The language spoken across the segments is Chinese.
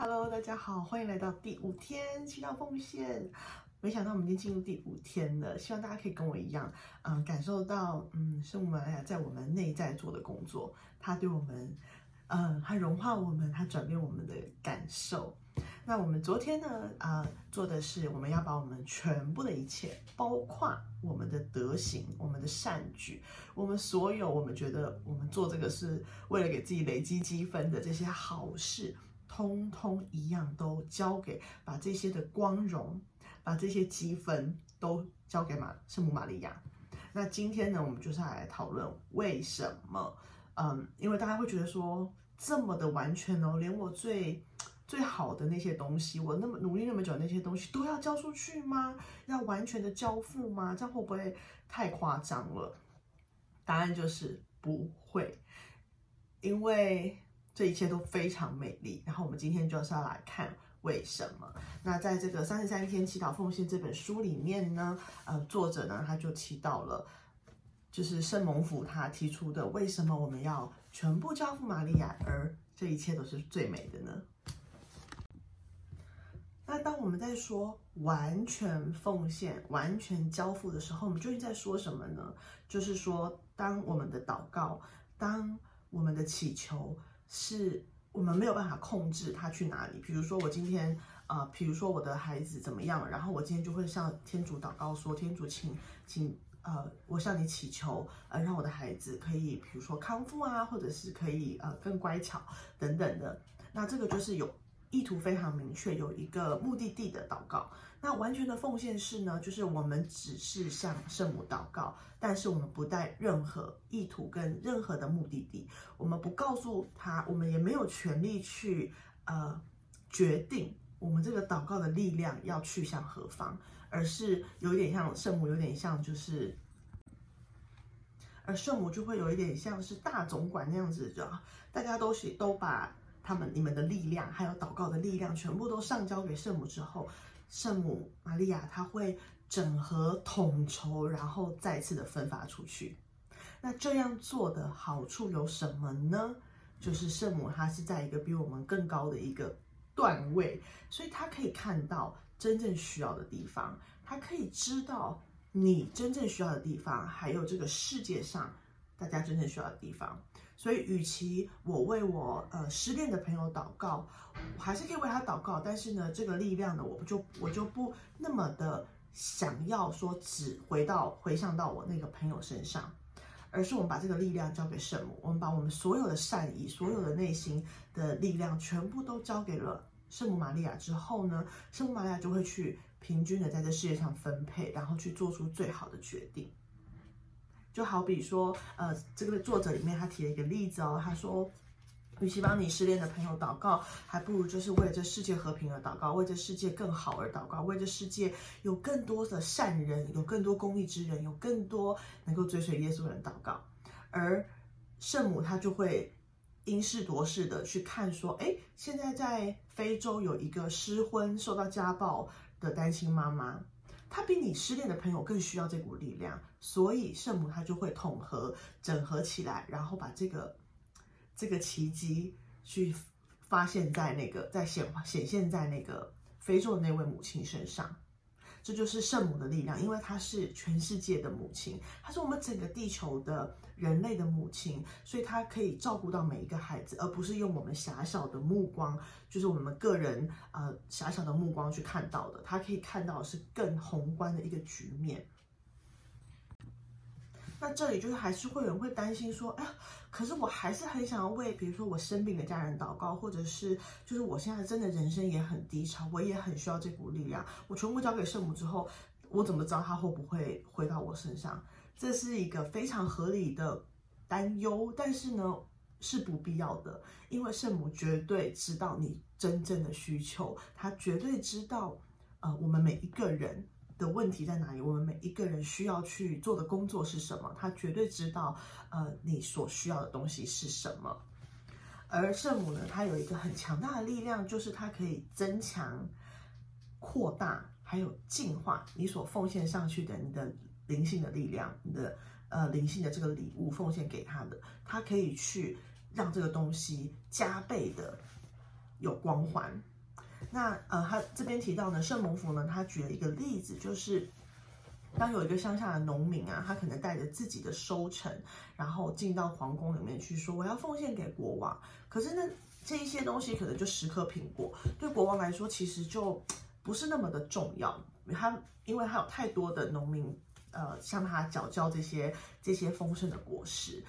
Hello，大家好，欢迎来到第五天祈祷奉献。没想到我们已经进入第五天了，希望大家可以跟我一样，嗯，感受到，嗯，圣母玛利亚在我们内在做的工作，她对我们，嗯，她融化我们，她转变我们的感受。那我们昨天呢，啊，做的是我们要把我们全部的一切，包括我们的德行、我们的善举、我们所有我们觉得我们做这个是为了给自己累积积分的这些好事。通通一样都交给，把这些的光荣，把这些积分都交给玛圣母玛利亚。那今天呢，我们就是来讨论为什么？嗯，因为大家会觉得说这么的完全哦，连我最最好的那些东西，我那么努力那么久那些东西都要交出去吗？要完全的交付吗？这样会不会太夸张了？答案就是不会，因为。这一切都非常美丽，然后我们今天就是要来看为什么。那在这个三十三天祈祷奉献这本书里面呢，呃，作者呢他就提到了，就是圣蒙福他提出的，为什么我们要全部交付玛利亚，而这一切都是最美的呢？那当我们在说完全奉献、完全交付的时候，我们究竟在说什么呢？就是说，当我们的祷告，当我们的祈求。是我们没有办法控制他去哪里。比如说，我今天啊，比如说我的孩子怎么样，然后我今天就会向天主祷告说：“天主，请请呃，我向你祈求，呃，让我的孩子可以，比如说康复啊，或者是可以呃更乖巧等等的。”那这个就是有。意图非常明确，有一个目的地的祷告。那完全的奉献式呢？就是我们只是向圣母祷告，但是我们不带任何意图跟任何的目的地。我们不告诉他，我们也没有权利去呃决定我们这个祷告的力量要去向何方，而是有点像圣母，有点像就是，而圣母就会有一点像是大总管那样子，就大家都是都把。他们、你们的力量，还有祷告的力量，全部都上交给圣母之后，圣母玛利亚她会整合统筹，然后再次的分发出去。那这样做的好处有什么呢？就是圣母她是在一个比我们更高的一个段位，所以她可以看到真正需要的地方，她可以知道你真正需要的地方，还有这个世界上大家真正需要的地方。所以，与其我为我呃失恋的朋友祷告，我还是可以为他祷告。但是呢，这个力量呢，我不就我就不那么的想要说只回到回向到我那个朋友身上，而是我们把这个力量交给圣母，我们把我们所有的善意、所有的内心的力量全部都交给了圣母玛利亚之后呢，圣母玛利亚就会去平均的在这世界上分配，然后去做出最好的决定。就好比说，呃，这个作者里面他提了一个例子哦，他说，与其帮你失恋的朋友祷告，还不如就是为这世界和平而祷告，为这世界更好而祷告，为这世界有更多的善人，有更多公益之人，有更多能够追随耶稣的人祷告。而圣母她就会因势夺势的去看说，哎，现在在非洲有一个失婚、受到家暴的单亲妈妈。他比你失恋的朋友更需要这股力量，所以圣母她就会统合、整合起来，然后把这个这个奇迹去发现，在那个在显显现在那个非洲的那位母亲身上。这就是圣母的力量，因为她是全世界的母亲，她是我们整个地球的人类的母亲，所以她可以照顾到每一个孩子，而不是用我们狭小的目光，就是我们个人呃狭小的目光去看到的。她可以看到是更宏观的一个局面。那这里就是还是会有人会担心说，哎呀，可是我还是很想要为，比如说我生病的家人祷告，或者是就是我现在真的人生也很低潮，我也很需要这股力量。我全部交给圣母之后，我怎么知道他会不会回到我身上？这是一个非常合理的担忧，但是呢是不必要的，因为圣母绝对知道你真正的需求，她绝对知道，呃，我们每一个人。的问题在哪里？我们每一个人需要去做的工作是什么？他绝对知道，呃，你所需要的东西是什么。而圣母呢，她有一个很强大的力量，就是它可以增强、扩大，还有净化你所奉献上去的你的灵性的力量，你的呃灵性的这个礼物奉献给他的，它可以去让这个东西加倍的有光环。那呃，他这边提到呢，圣母府呢，他举了一个例子，就是当有一个乡下的农民啊，他可能带着自己的收成，然后进到皇宫里面去说，我要奉献给国王。可是呢，这一些东西可能就十颗苹果，对国王来说其实就不是那么的重要。他因为他有太多的农民。呃，向他缴交这些这些丰盛的果实，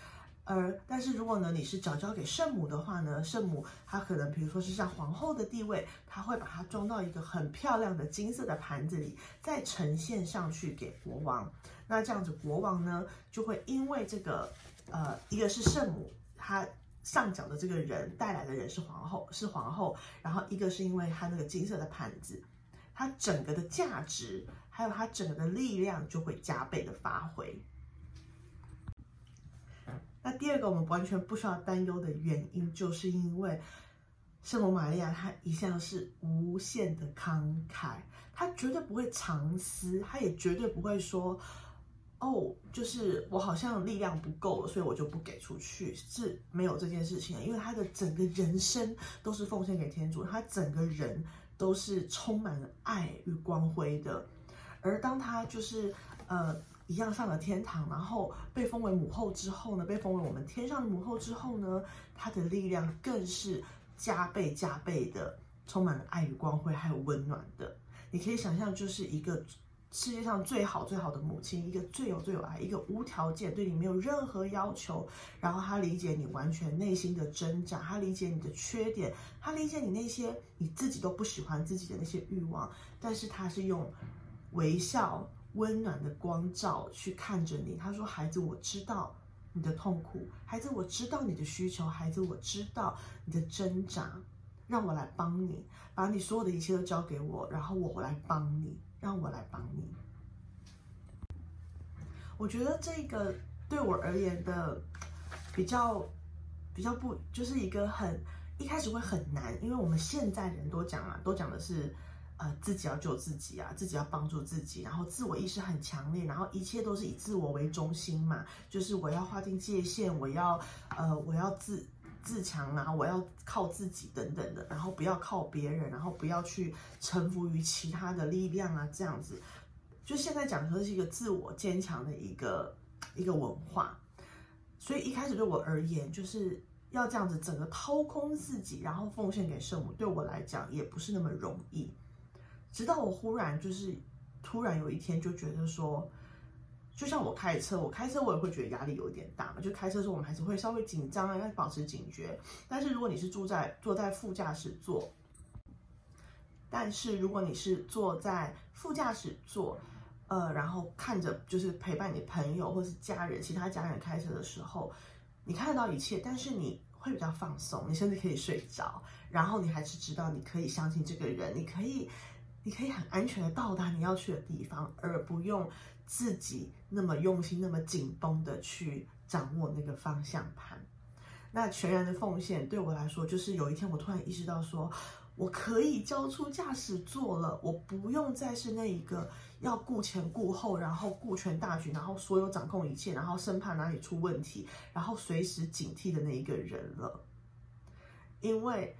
而但是如果呢，你是缴交给圣母的话呢，圣母她可能比如说是像皇后的地位，她会把它装到一个很漂亮的金色的盘子里，再呈现上去给国王。那这样子，国王呢就会因为这个呃，一个是圣母她上缴的这个人带来的人是皇后，是皇后，然后一个是因为他那个金色的盘子，它整个的价值。还有它整个的力量就会加倍的发挥。那第二个我们完全不需要担忧的原因，就是因为圣母玛利亚她一向是无限的慷慨，她绝对不会藏私，她也绝对不会说哦，就是我好像力量不够了，所以我就不给出去，是没有这件事情。因为她的整个人生都是奉献给天主，她整个人都是充满了爱与光辉的。而当他就是呃一样上了天堂，然后被封为母后之后呢，被封为我们天上的母后之后呢，她的力量更是加倍加倍的，充满了爱与光辉，还有温暖的。你可以想象，就是一个世界上最好最好的母亲，一个最有最有爱，一个无条件对你没有任何要求，然后她理解你完全内心的挣扎，她理解你的缺点，她理解你那些你自己都不喜欢自己的那些欲望，但是她是用。微笑，温暖的光照去看着你。他说：“孩子，我知道你的痛苦，孩子，我知道你的需求，孩子，我知道你的挣扎，让我来帮你，把你所有的一切都交给我，然后我来帮你，让我来帮你。”我觉得这个对我而言的比较比较不，就是一个很一开始会很难，因为我们现在人都讲啊，都讲的是。呃，自己要救自己啊，自己要帮助自己，然后自我意识很强烈，然后一切都是以自我为中心嘛，就是我要划定界限，我要呃，我要自自强啊，我要靠自己等等的，然后不要靠别人，然后不要去臣服于其他的力量啊，这样子，就现在讲的是一个自我坚强的一个一个文化，所以一开始对我而言，就是要这样子整个掏空自己，然后奉献给圣母，对我来讲也不是那么容易。直到我忽然就是突然有一天就觉得说，就像我开车，我开车我也会觉得压力有点大嘛。就开车的时候我们还是会稍微紧张啊，要保持警觉。但是如果你是住在坐在副驾驶座，但是如果你是坐在副驾驶座，呃，然后看着就是陪伴你朋友或是家人、其他家人开车的时候，你看得到一切，但是你会比较放松，你甚至可以睡着，然后你还是知道你可以相信这个人，你可以。你可以很安全的到达你要去的地方，而不用自己那么用心、那么紧绷的去掌握那个方向盘。那全然的奉献对我来说，就是有一天我突然意识到，说我可以交出驾驶座了，我不用再是那一个要顾前顾后，然后顾全大局，然后所有掌控一切，然后生怕哪里出问题，然后随时警惕的那一个人了，因为。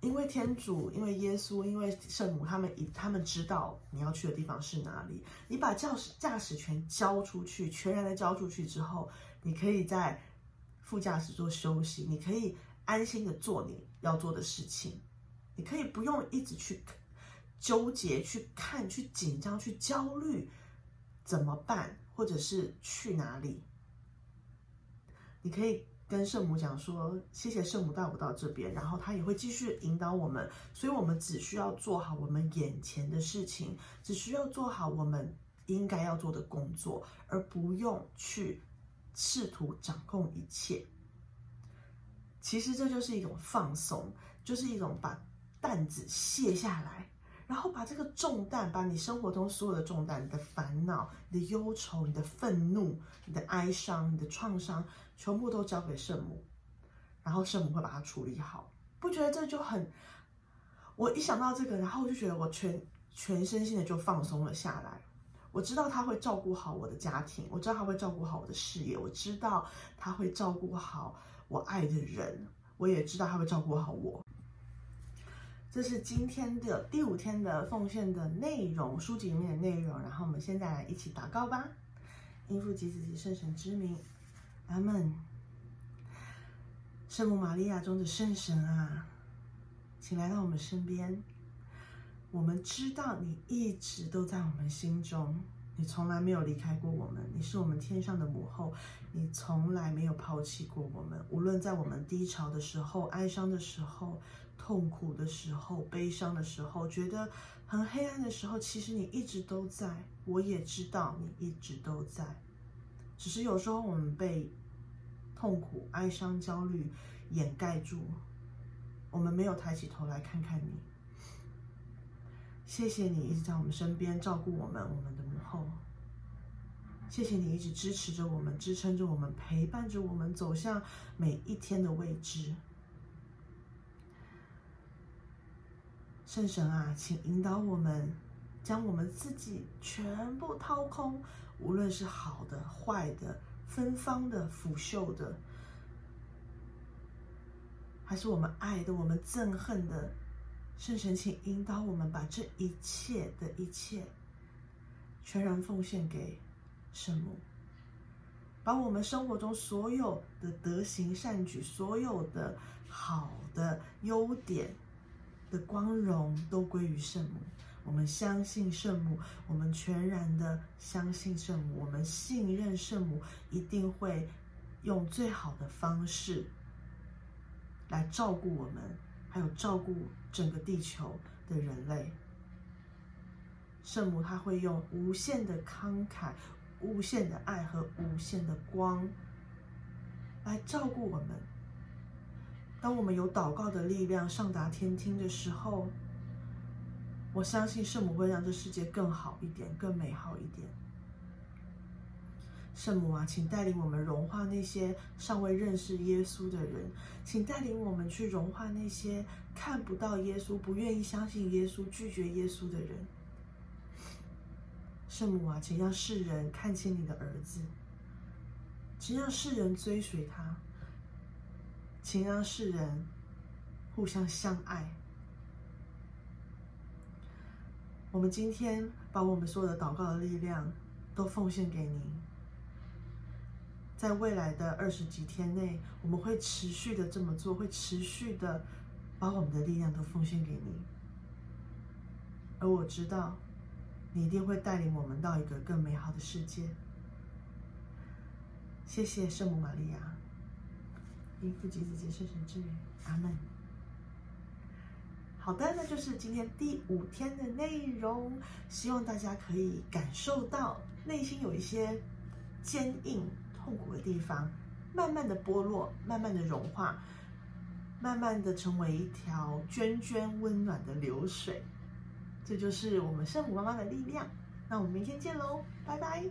因为天主，因为耶稣，因为圣母，他们以他们知道你要去的地方是哪里。你把驾驶驾驶权交出去，全然的交出去之后，你可以在副驾驶座休息，你可以安心的做你要做的事情，你可以不用一直去纠结、去看、去紧张、去焦虑怎么办，或者是去哪里，你可以。跟圣母讲说，谢谢圣母带我到这边，然后他也会继续引导我们，所以我们只需要做好我们眼前的事情，只需要做好我们应该要做的工作，而不用去试图掌控一切。其实这就是一种放松，就是一种把担子卸下来。然后把这个重担，把你生活中所有的重担、你的烦恼、你的忧愁、你的愤怒、你的哀伤、你的创伤，全部都交给圣母，然后圣母会把它处理好。不觉得这就很？我一想到这个，然后我就觉得我全全身心的就放松了下来。我知道他会照顾好我的家庭，我知道他会照顾好我的事业，我知道他会照顾好我爱的人，我也知道他会照顾好我。这是今天的第五天的奉献的内容，书籍里面的内容。然后我们现在来一起祷告吧。应父及子及圣神之名，阿门。圣母玛利亚中的圣神啊，请来到我们身边。我们知道你一直都在我们心中，你从来没有离开过我们。你是我们天上的母后，你从来没有抛弃过我们。无论在我们低潮的时候、哀伤的时候。痛苦的时候，悲伤的时候，觉得很黑暗的时候，其实你一直都在。我也知道你一直都在，只是有时候我们被痛苦、哀伤、焦虑掩盖住，我们没有抬起头来看看你。谢谢你一直在我们身边照顾我们，我们的后。谢谢你一直支持着我们，支撑着我们，陪伴着我们走向每一天的未知。圣神啊，请引导我们，将我们自己全部掏空，无论是好的、坏的、芬芳的、腐朽的，还是我们爱的、我们憎恨的。圣神，请引导我们，把这一切的一切，全然奉献给圣母，把我们生活中所有的德行善举、所有的好的优点。的光荣都归于圣母。我们相信圣母，我们全然的相信圣母，我们信任圣母一定会用最好的方式来照顾我们，还有照顾整个地球的人类。圣母她会用无限的慷慨、无限的爱和无限的光来照顾我们。当我们有祷告的力量上达天听的时候，我相信圣母会让这世界更好一点，更美好一点。圣母啊，请带领我们融化那些尚未认识耶稣的人，请带领我们去融化那些看不到耶稣、不愿意相信耶稣、拒绝耶稣的人。圣母啊，请让世人看见你的儿子，请让世人追随他。请让世人互相相爱。我们今天把我们所有的祷告的力量都奉献给您。在未来的二十几天内，我们会持续的这么做，会持续的把我们的力量都奉献给您。而我知道，你一定会带领我们到一个更美好的世界。谢谢圣母玛利亚。因父及子及圣神之名，阿门。好的，那就是今天第五天的内容。希望大家可以感受到内心有一些坚硬、痛苦的地方，慢慢的剥落，慢慢的融化，慢慢的成为一条涓涓温暖的流水。这就是我们圣母妈妈的力量。那我们明天见喽，拜拜。